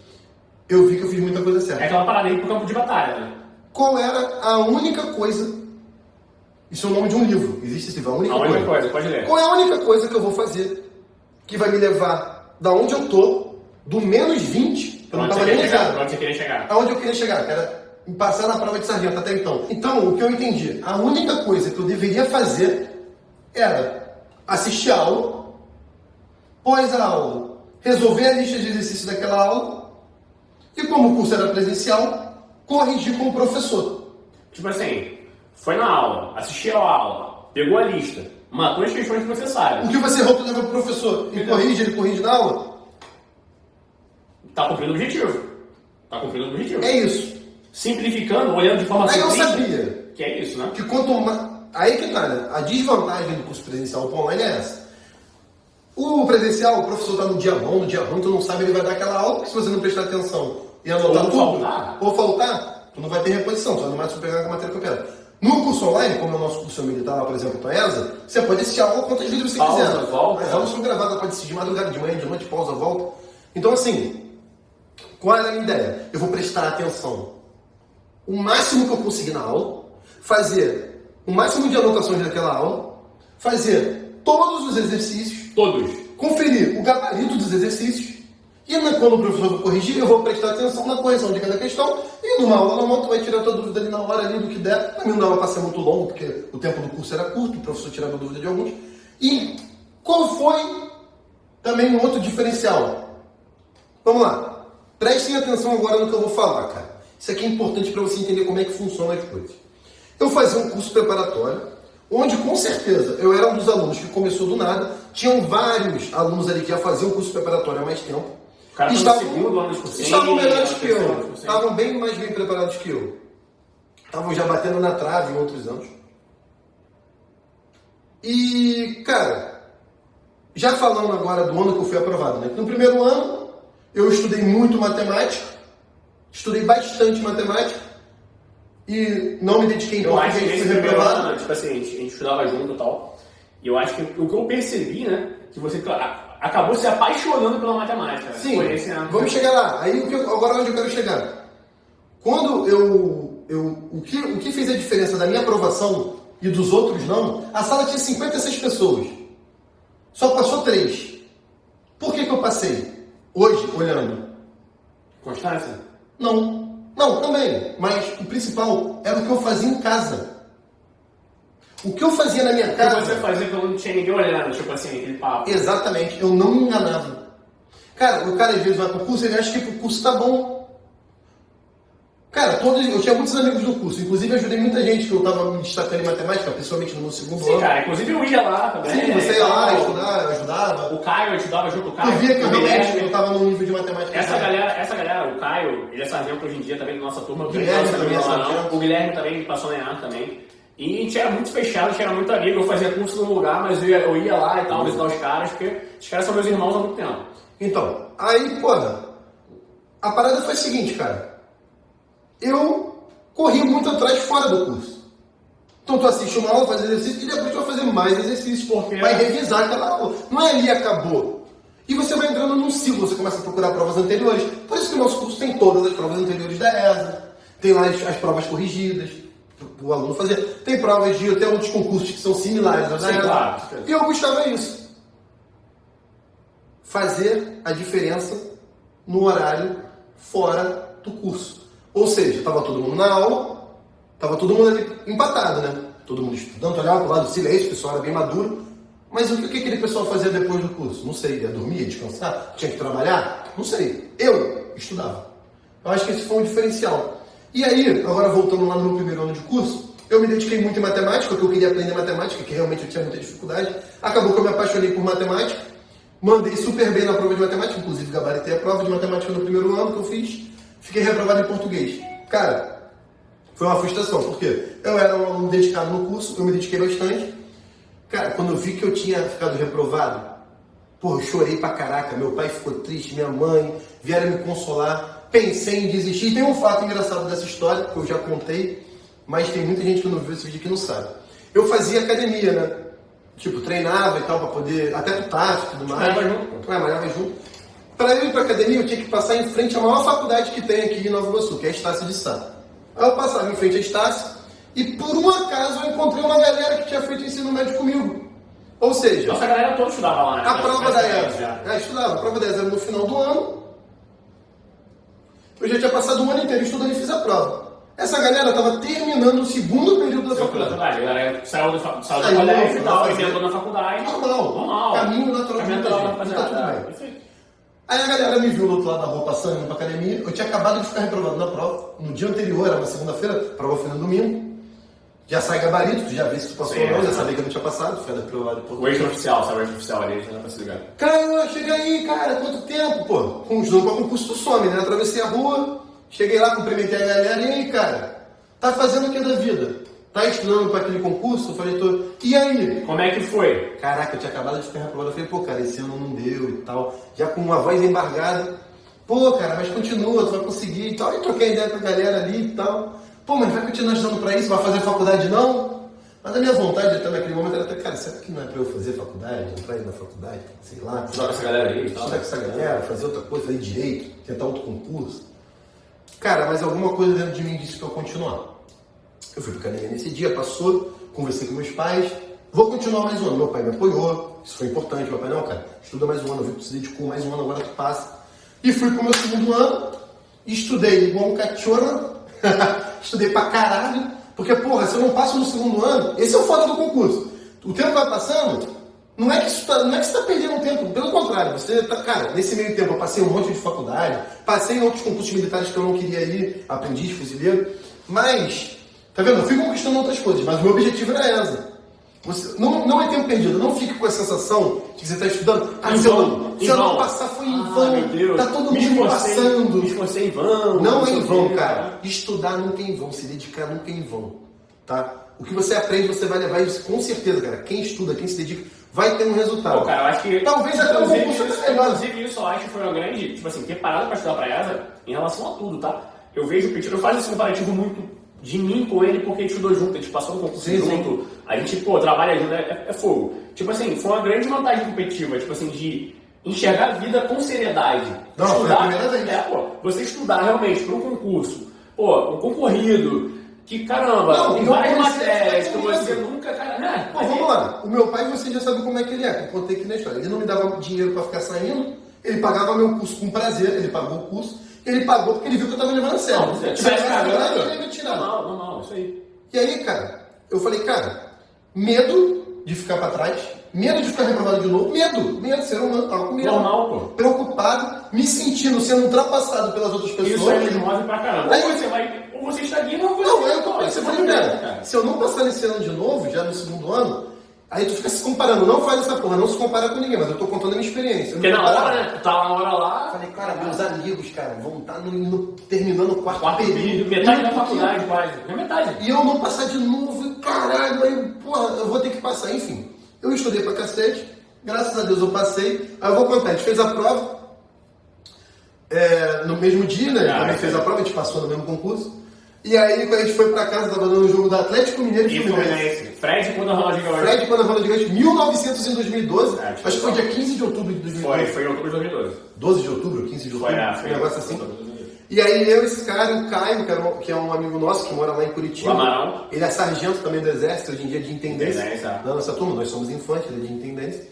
eu vi que eu fiz muita coisa É certa. aquela parada aí pro campo de batalha, né? Qual era a única coisa. Isso é o nome de um livro. Existe esse livro, a única A única coisa. coisa, pode ler. Qual é a única coisa que eu vou fazer que vai me levar da onde eu tô do menos 20, eu não Onde você estava queria nem chegar? ligado. Onde você queria chegar? Aonde eu queria chegar, era passar na prova de sargento até então. Então, o que eu entendi, a única coisa que eu deveria fazer era assistir a aula, pós a aula, resolver a lista de exercícios daquela aula, e como o curso era presencial, corrigir com o professor. Tipo assim, foi na aula, assistiu a aula, pegou a lista, matou as questões necessárias. O que você errou, tu leva pro professor e corrige, ele corrige na aula. Tá cumprindo o objetivo. Tá cumprindo o objetivo. É isso. Simplificando, olhando de forma Aí eu sabia Que é isso, né? que quanto mais. Aí que tá, né? A desvantagem do curso presencial pro online é essa. O presencial, o professor tá no dia bom, no dia ruim, tu não sabe, ele vai dar aquela aula, porque se você não prestar atenção e anotar Ou tudo, faltar. ou faltar, tu não vai ter reposição, tu vai no máximo pegar a matéria copiada. No curso online, como é o nosso curso militar lá, por exemplo, a ESA, você pode assistir a aula quantas vezes você Pausa, quiser. volta. As aulas são gravadas, pode assistir de madrugada, de manhã, de noite, pausa, volta. Então, assim, qual era a minha ideia? Eu vou prestar atenção o máximo que eu conseguir na aula, fazer o máximo de anotações daquela aula, fazer todos os exercícios, Todos. conferir o gabarito dos exercícios, e na- quando o professor for corrigir, eu vou prestar atenção na correção de cada questão, e numa aula normal tu vai tirar tua dúvida ali na hora ali do que der. Também não dava para ser muito longo, porque o tempo do curso era curto, o professor tirava dúvida de alguns. E qual foi também um outro diferencial? Vamos lá. Prestem atenção agora no que eu vou falar, cara. Isso aqui é importante para você entender como é que funcionam as coisas. Eu fazia um curso preparatório, onde com certeza eu era um dos alunos que começou do nada. Tinham vários alunos ali que já faziam o curso preparatório há mais tempo. O cara tá no segundo ano de estavam melhores que terceiro eu. Estavam bem mais bem preparados que eu. Estavam já batendo na trave em outros anos. E, cara, já falando agora do ano que eu fui aprovado, né? No primeiro ano, eu estudei muito matemática, estudei bastante matemática e não me dediquei em Eu acho que primeiro reprovado. ano, tipo assim, a gente, a gente estudava junto e tal. E eu acho que o que eu percebi, né? Que você acabou se apaixonando pela matemática. Sim, Foi esse ano. vamos chegar lá. Aí eu- agora onde eu quero chegar? Quando eu, eu o, que, o que fez a diferença da minha aprovação e dos outros não, a sala tinha 56 pessoas. Só passou três. Por que, que eu passei? Hoje, olhando. Constância? Não. Não, também. Mas o principal era o que eu fazia em casa. O que eu fazia na minha O que casa. você fazia quando não tinha ninguém olhando, tipo assim, aquele papo. Exatamente, eu não me enganava. Cara, o cara às vezes vai pro curso e ele acha que o curso tá bom. Cara, todos, eu tinha muitos amigos do curso, inclusive ajudei muita gente que eu tava me destacando em matemática, principalmente no segundo Sim, ano. cara, inclusive eu ia lá também. Sim, você ia lá tal. estudar, ajudava. O Caio, eu estudava junto com o Caio. Eu via que eu realmente eu tava num nível de matemática. Essa galera, essa galera, o Caio, ele é sargento hoje em dia também da nossa turma. O Guilherme Nossa, também é sargento. O Guilherme também passou na EAR também. E a gente era muito fechado, a gente era muito amigo. Eu fazia curso num lugar, mas eu ia, eu ia lá e tal, visitar os caras, porque os caras são meus irmãos há muito tempo. Então, aí, porra, a parada foi a seguinte, cara. Eu corri muito atrás fora do curso. Então tu assiste uma aula, faz exercício, e depois tu vai fazer mais exercícios, Porque- vai revisar aquela aula. Não é ali acabou. E você vai entrando num ciclo, você começa a procurar provas anteriores. Por isso que o nosso curso tem todas as provas anteriores da ESA. Tem lá as, as provas corrigidas, para o aluno fazer. Tem provas de até outros concursos que são similares às Sim, ESA. claro. E eu gostava isso fazer a diferença no horário fora do curso. Ou seja, estava todo mundo na aula, estava todo mundo ali empatado, né? Todo mundo estudando, olhava para o lado, silêncio, o pessoal era bem maduro. Mas o que aquele pessoal fazia depois do curso? Não sei, ia dormir, ia descansar, tinha que trabalhar? Não sei. Eu estudava. Eu acho que esse foi um diferencial. E aí, agora voltando lá no meu primeiro ano de curso, eu me dediquei muito em matemática, porque eu queria aprender matemática, que realmente eu tinha muita dificuldade. Acabou que eu me apaixonei por matemática, mandei super bem na prova de matemática, inclusive gabaritei a prova de matemática no primeiro ano que eu fiz, fiquei reprovado em português. Cara, foi uma frustração, porque eu era um aluno dedicado no curso, eu me dediquei bastante. Cara, quando eu vi que eu tinha ficado reprovado, pô, eu chorei pra caraca. Meu pai ficou triste, minha mãe vieram me consolar. Pensei em desistir. Tem um fato engraçado dessa história, que eu já contei, mas tem muita gente que não viu esse vídeo que não sabe. Eu fazia academia, né? Tipo, treinava e tal, pra poder. Até do TAF e tudo mais. Malhava junto. Malhava junto. Pra eu ir pra academia, eu tinha que passar em frente à maior faculdade que tem aqui em Nova Iguaçu, que é a Estácio de Sá. Aí eu passava em frente à Estácio e por um acaso eu encontrei uma galera que tinha feito ensino médio comigo. Ou seja, Nossa galera toda estudava lá, né? a prova da ESA. É, estudava. A prova da ESA era no final do ano. Eu já tinha passado um ano inteiro estudando e fiz a prova. Essa galera tava terminando o segundo período da faculdade. A galera saiu do, Saiu, colégio e tal, entrou na faculdade. Normal. Normal. Caminho natural Caminho natural Tá tudo bem. Isso aí. A galera me viu do outro lado da rua passando indo pra academia. Eu tinha acabado de ficar reprovado na prova. No dia anterior, era uma segunda-feira, prova foi no domingo. Já sai gabarito, tu já vê se tu passou Sim, ou não, é. já sabia que eu não tinha passado, tu foi reprovado por O extra-oficial, sabe o extra-oficial ali, já pra se ligar. Cara, chega aí, cara, quanto tempo, pô? Com estudando pra concurso tu some, né? Atravessei a rua, cheguei lá, cumprimentei a galera, e aí, cara, tá fazendo o que da vida? Tá estudando pra aquele concurso? Eu falei, tô. E aí? Como é que foi? Caraca, eu tinha acabado de ficar reprovado. Eu falei, pô, cara, esse ano não deu e tal. Já com uma voz embargada. Pô, cara, mas continua, tu vai conseguir e tal. Aí troquei ideia com a galera ali e tal. Pô, mas vai continuar estudando pra isso? Vai fazer faculdade não? Mas a minha vontade até naquele momento era até, cara, será que não é pra eu fazer faculdade? Entrar aí na faculdade? Sei lá. Estudar com essa galera aí e tal. Estudar com essa galera, fazer outra coisa, fazer direito, tentar outro concurso. Cara, mas alguma coisa dentro de mim disse que eu continuar. Eu fui pra academia nesse dia, passou, conversei com meus pais, vou continuar mais um ano. Meu pai me apoiou, isso foi importante. Meu pai, não, cara, estuda mais um ano, eu vi que tu se dedicou mais um ano, agora tu passa. E fui pro meu segundo ano, estudei igual um cachorro, estudei pra caralho, porque, porra, se eu não passo no segundo ano, esse é o foda do concurso. O tempo vai passando, não é que, isso tá, não é que você está perdendo tempo, pelo contrário, você tá, cara, nesse meio tempo eu passei um monte de faculdade, passei em outros concursos militares que eu não queria ir, aprendiz, fuzileiro, mas, tá vendo, eu fui conquistando outras coisas, mas o meu objetivo era essa. Você, não, não é tempo perdido, não fique com a sensação de que você está estudando. Ah, se eu vão, se eu não passar foi em Ah, vão, Deus. tá todo mundo passando. Me esforcei em vão. Não é em vão, cara. Estudar nunca é em vão, se dedicar nunca é em vão, tá? O que você aprende, você vai levar isso com certeza, cara. Quem estuda, quem se dedica, vai ter um resultado. Pô, cara, eu acho que. Talvez até inclusive, concurso isso, inclusive, isso eu acho que foi uma grande. Tipo assim, ter parado pra estudar pra ESA em relação a tudo, tá? Eu vejo o Petit, eu faço esse comparativo muito de mim com ele porque a gente estudou junto, a gente passou no concurso Sim, sim. junto, a gente, pô, trabalha junto, é, é fogo. Tipo assim, foi uma grande vantagem competitiva, tipo assim, de enxergar a vida com seriedade. Não, estudar, é, pô, você estudar realmente para um concurso, pô, um concorrido, que caramba, Não, tem várias matérias que você isso. nunca, cara, né? Pô, vamos lá. O meu pai, você já sabe como é que ele é, que eu contei aqui na história. Ele não me dava dinheiro pra ficar saindo, ele pagava meu curso com prazer, ele pagou o curso, ele pagou porque ele viu que eu tava levando a sério. Não, se tivesse eu tivesse cagando, ele ia me tirar. Normal, normal, isso aí. E aí, cara, eu falei, cara, medo de ficar pra trás, medo de ficar reprovado de novo, medo, medo, ser humano, tava com medo. Normal, pô. Preocupado, me sentindo sendo ultrapassado pelas outras pessoas. Isso aí me move pra caramba. Aí- Ou você vai, ou você estagna ou você Não, eu tô pensando, cara. se eu não passar nesse ano de novo, já no segundo ano, aí tu fica se comparando. Não faz essa porra, não se compara com ninguém, mas eu tô contando a minha experiência. Porque na comparava. hora, né? Tá na hora lá, Falei, cara, meus amigos, cara, vão estar no, no- terminando o quarto, quarto período. período, metade da faculdade quase. É metade. E eu não passar de novo, caralho, aí, porra, eu vou ter que passar. Enfim, eu estudei pra cacete, graças a Deus eu passei. Aí eu vou contar, a gente fez a prova é, no mesmo dia, né? Ah, Também é. fez a prova, a gente passou no mesmo concurso. E aí, quando a gente foi pra casa, tava dando o jogo do Atlético Mineiro e E Fluminense. Fred contra Ronaldinho Gaúcho. Fred quando a bola gigante, 1900 em 2012. É, acho que foi dia 15 de outubro de 2012. Foi, foi em outubro de 2012. 12 de outubro, 15 de outubro, Foi, é, um foi. negócio assim. E aí eu, esse cara, o Caio, que, um- é um amigo nosso que mora lá em Curitiba. O Amarão. Ele é sargento também do exército, hoje em dia de intendência. Intendência. Da nossa turma, nós somos infantes, ele é de intendência.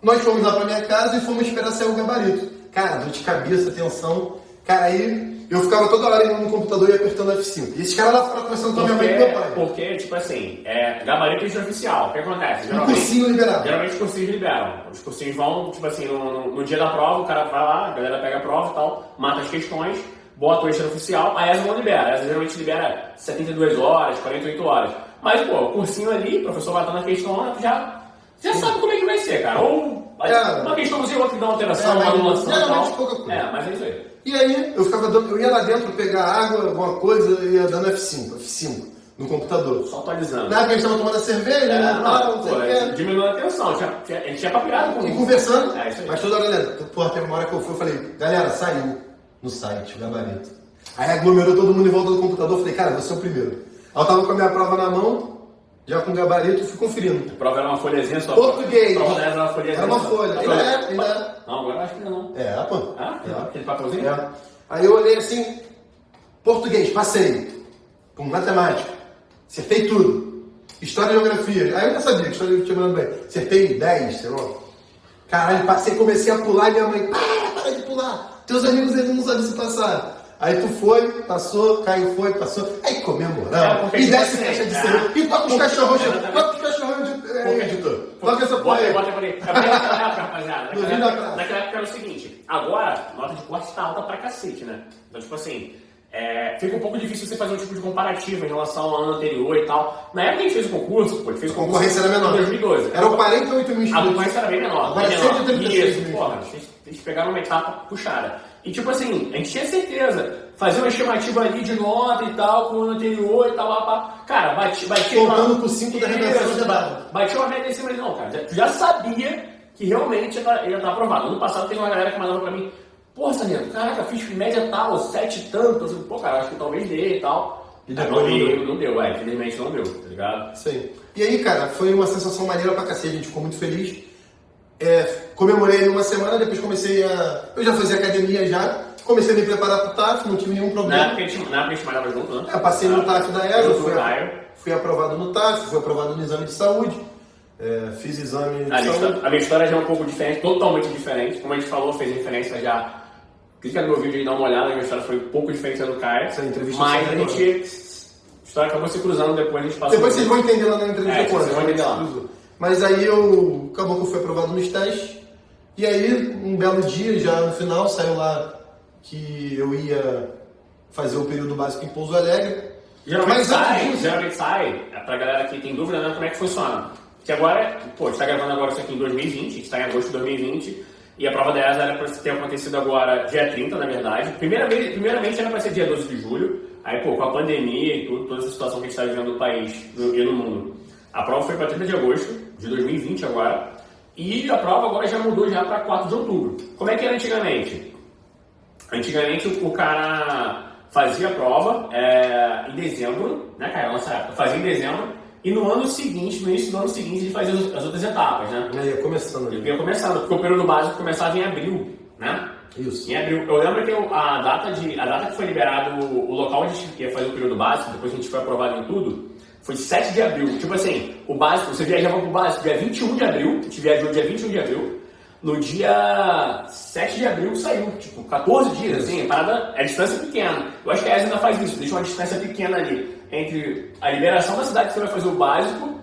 Nós fomos lá pra minha casa e fomos esperar sair o gabarito. Cara, dor de cabeça, tensão. Cara, aí eu ficava toda hora indo no computador e apertando F5. E esses caras lá fora conversando com a minha mãe e meu pai. Porque, tipo assim, é, gabarito extraoficial. O que acontece? Um Geralmente, cursinho liberado. geralmente os cursinhos liberam. Os cursinhos vão, tipo assim, no, no- no dia da prova, o cara vai lá, a galera pega a prova e tal, mata as questões, bota o extraoficial, a ESA não libera. A ESA geralmente libera 72 horas, 48 horas. Mas, pô, o cursinho ali, o professor batendo a questão, já, já sabe como é que vai ser, cara. Ou É. uma questãozinha, outra que dá uma alteração, É, uma anulação tal. pouca coisa. É, mas é isso aí. E aí eu ficava dando, eu ia lá dentro pegar água, alguma coisa, e ia dando F5, F5 no computador. Só atualizando. Na época a gente tava tomando a cerveja, É, né? não, não pô, é, diminuindo a tensão. Tinha, tinha, a gente tinha papirado com E conversando, É, mas toda hora, galera, porra, teve uma hora que eu fui, eu falei, galera, saiu no site, o gabarito. Aí aglomerou todo mundo em volta do computador, eu falei, cara, você é o primeiro. Aí eu tava com a minha prova na mão, já com gabarito, fui conferindo. A prova era uma folhazinha só. Português. A prova era uma folhazinha Era uma folha, ainda é, ainda é. Não, agora eu acho que não. É, pô. Ah, É. aquele papelzinho? É. Aí eu olhei assim, português, passei. Com matemática, acertei tudo. História e geografia. Aí eu já sabia que história tinha mandado bem. Acertei 10, sei lá. Caralho, passei, comecei a pular e minha mãe, para, para de pular. Teus amigos eles não sabem se passar. Aí tu foi, passou, Caio foi, passou. Aí comemoramos. É, e desce caixa de é. cerveja. E toca os cachorros. Toca os cachorros de. É, editor. Toca essa porra Bota, aí. bota porque naquela época, rapaziada. Naquela época, naquela época era o seguinte. Agora, a nota de corte tá alta pra cacete, né? Então, tipo assim, é, fica um pouco difícil você fazer um tipo de comparativo em relação ao ano anterior e tal. Na época que a gente fez o concurso, pô, a gente fez o A concurso concorrência era menor. em 2012. Eram 48 mil A inscritos. concorrência era bem menor. Agora é menor. 136 Isso, mil. porra, eles, eles pegaram uma etapa puxada. E tipo assim, a gente tinha certeza. Fazer uma estimativa ali de nota e tal, com o ano anterior e tal, lá, pá. Cara, bati, bati Voltando uma- pro cinco da redação, já dava. Batia uma média em cima, mas não, cara. já- Tu já sabia que realmente ia tá- ia estar aprovado. Ano passado teve uma galera que mandava pra mim, pô, Sargento, caraca, fiz média tal, sete e tanto. Eu falei, pô, cara, acho que talvez dê e tal. E E depois não, deu, não deu, é, infelizmente não deu, tá ligado? Isso aí. E aí, cara, foi uma sensação maneira pra cacete, a gente ficou muito feliz. É, comemorei uma semana, depois comecei a. Eu já fazia academia já, comecei a me preparar pro TAF, não tive nenhum Na problema. época a gente, na época a gente malhava junto, né? É, passei no TAF da ESA, Eu fui, fui aprovado no TAF, fui aprovado no exame de saúde, é, fiz exame de A minha, saúde. história, a minha história já é um pouco diferente, totalmente diferente. Como a gente falou, fez referência já. Clica no meu vídeo e dá uma olhada, a minha história foi um pouco diferente da do Caio. Essa entrevista Mas a boa. gente. A história acabou se cruzando depois, a gente passou. Depois vocês vão entender lá na entrevista É, vocês vão entender lá. Mas aí eu. Acabou que eu fui aprovado nos testes. E aí, um belo dia, já no final, saiu lá que eu ia fazer o período básico em Pouso Alegre. Geralmente Mas sai, disso- geralmente sai, é pra galera que tem dúvida né, como é que funciona. Que agora, pô, a gente tá gravando agora isso aqui em 2020, a gente tá em agosto de 2020, e a prova da ESA era pra ter acontecido agora dia 30, na verdade. Primeira vez, primeiramente era pra ser dia 12 de julho, aí, pô, com a pandemia e tudo, toda essa situação que a gente tá vivendo no país e no mundo. A prova foi pra 30 de agosto de 2020 agora, e a prova agora já mudou já pra 4 de outubro. Como é que era antigamente? Antigamente o, cara fazia a prova é, em dezembro, né, cara? Nossa época, fazia em dezembro, e no ano seguinte, no início do ano seguinte, ele fazia as, as outras etapas, né? Aí, começando Ele ia começando, porque o período básico começava em abril, né? Isso. Em abril. Eu lembro que eu- a data, de, a data que foi liberado o, o local onde a gente ia fazer o período básico, depois a gente foi aprovado em tudo, foi 7 de abril. Tipo assim, o básico, você viajava pro básico dia 21 de abril, a gente viajou dia 21 de abril, no dia 7 de abril saiu, tipo, 14 dias, assim, a parada, é distância pequena. Eu acho que a ESA ainda faz isso, deixa uma distância pequena ali entre a liberação da cidade que você vai fazer o básico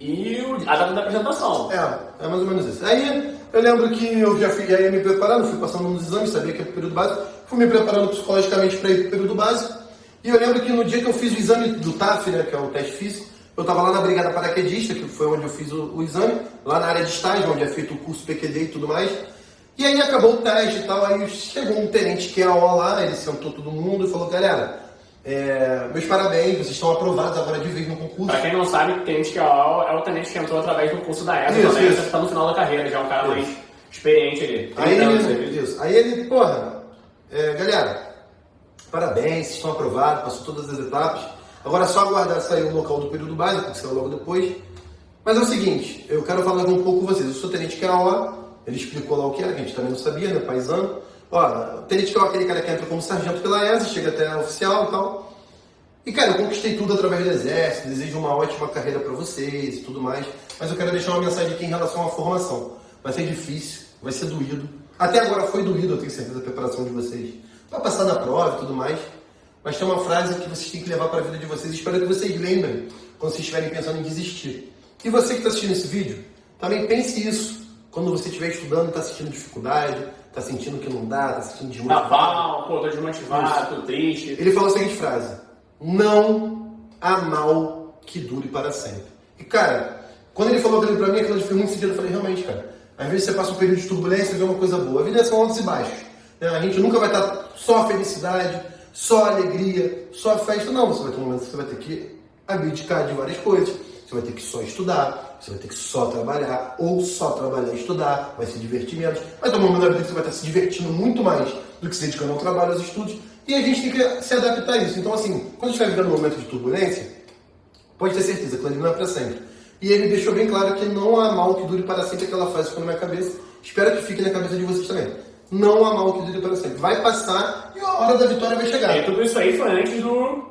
e a data da apresentação. É, é mais ou menos isso. Aí eu lembro que eu já fui, ia me preparando, fui passando nos exames, sabia que era o período básico, fui me preparando psicologicamente para ir para o período básico. E eu lembro que no dia que eu fiz o exame do TAF, né, que é o teste físico, eu estava lá na Brigada Paraquedista, que foi onde eu fiz o, o exame, lá na área de estágio, onde é feito o curso PQD e tudo mais. E aí acabou o teste e tal, aí chegou um tenente que é lá, ele sentou todo mundo e falou, galera, é, meus parabéns, vocês estão aprovados agora de vez no concurso. Pra quem não sabe, o tenente que é o é tenente que entrou através do curso da ESA Isso, também, isso. você tá no final da carreira, já é um cara mais experiente ali. Aí ele, isso. Aí ele, porra, é, galera, parabéns, estão aprovados, passou todas as etapas. Agora é só aguardar sair o local do período básico, que saiu logo depois. Mas é o seguinte, eu quero falar um pouco com vocês. Eu sou Tenente Kerawa, ele explicou lá o que era, que a gente também não sabia, né, paisano. Ó, Tenente Kerawa é aquele cara que entra como sargento pela ESA, chega até oficial e tal. E, cara, eu conquistei tudo através do exército, desejo uma ótima carreira para vocês e tudo mais. Mas eu quero deixar uma mensagem aqui em relação à formação. Vai ser difícil, vai ser doído. Até agora foi doído, eu tenho certeza, a preparação de vocês. Vai passar na prova e tudo mais. Mas tem uma frase que vocês têm que levar para a vida de vocês. Espero que vocês lembrem quando vocês estiverem pensando em desistir. E você que está assistindo esse vídeo, também pense isso. Quando você estiver estudando está sentindo dificuldade, está sentindo que não dá, está sentindo Tá desmotivado. mal, pô, tô desmotivado, tô triste. Ele falou a seguinte frase: Não há mal que dure para sempre. E cara, quando ele falou aquilo pra mim, aquilo fez muito sentido. Eu falei: Realmente, cara, às vezes você passa um período de turbulência e vê uma coisa boa. A vida é só altos e baixos. Né? A gente nunca vai estar só felicidade, só alegria, só festa. Não, você vai ter um momento que você vai ter que abdicar de várias coisas. Você vai ter que só estudar, você vai ter que só trabalhar, ou só trabalhar e estudar, vai se divertir menos. Vai ter um momento da vida que você vai estar se divertindo muito mais do que se dedicando ao trabalho, aos estudos. E a gente tem que se adaptar a isso. Então, assim, quando estiver vivendo um momento de turbulência, pode ter certeza que ali não é para sempre. E ele deixou bem claro que não há mal que dure para sempre, aquela frase ficou na minha cabeça. Espero que fique na cabeça de vocês também. Não há mal que dure para sempre. Vai passar e a hora da vitória vai chegar. E tudo isso aí foi antes do,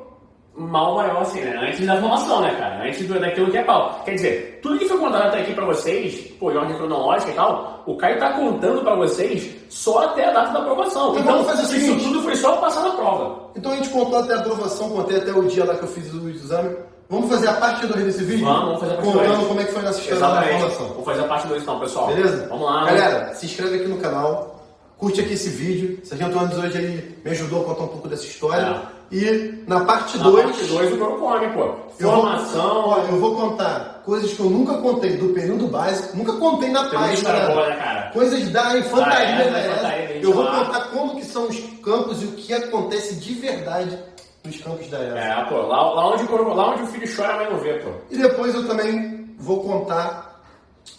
mal maior, assim, né? Antes da formação, né, cara? Antes do, daquilo que é pau. Quer dizer, tudo que foi contado até aqui pra vocês, por ordem cronológica e tal, o Caio tá contando pra vocês só até a data da aprovação. Então Então, vamos fazer o isso seguinte. tudo foi só passar na prova. Então a gente contou até a aprovação, contei até o dia lá que eu fiz o exame. Vamos fazer a parte 2 desse vídeo? Vamos, vamos fazer a parte Contando dois. como é que foi nossa história da formação. Vou fazer a parte 2 então, pessoal. Beleza? Vamos lá. Galera, se inscreve aqui no canal, curte aqui esse vídeo. Sargento Andes hoje ele me ajudou a contar um pouco dessa história. E na parte Na 2, parte 2 o Coro come, pô. eu vou, Formação. ó, eu vou contar coisas que eu nunca contei do período básico, nunca contei na página. né? né? Coisas da infantaria da ESA. infantaria, gente, Eu vou lá. contar como que são os campos e o que acontece de verdade nos campos da ESA. É, pô, lá, lá, onde, lá onde o filho chora, mãe não vê, pô. E depois eu também vou contar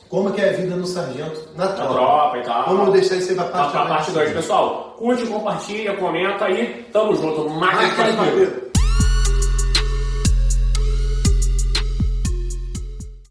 como que é a vida no sargento na Na tropa. tropa e tal. Vamos deixar isso aí pra Tá parte pra dois. parte 2, pessoal. Curte, compartilha, comenta aí. Tamo junto. Vai, Máquina de.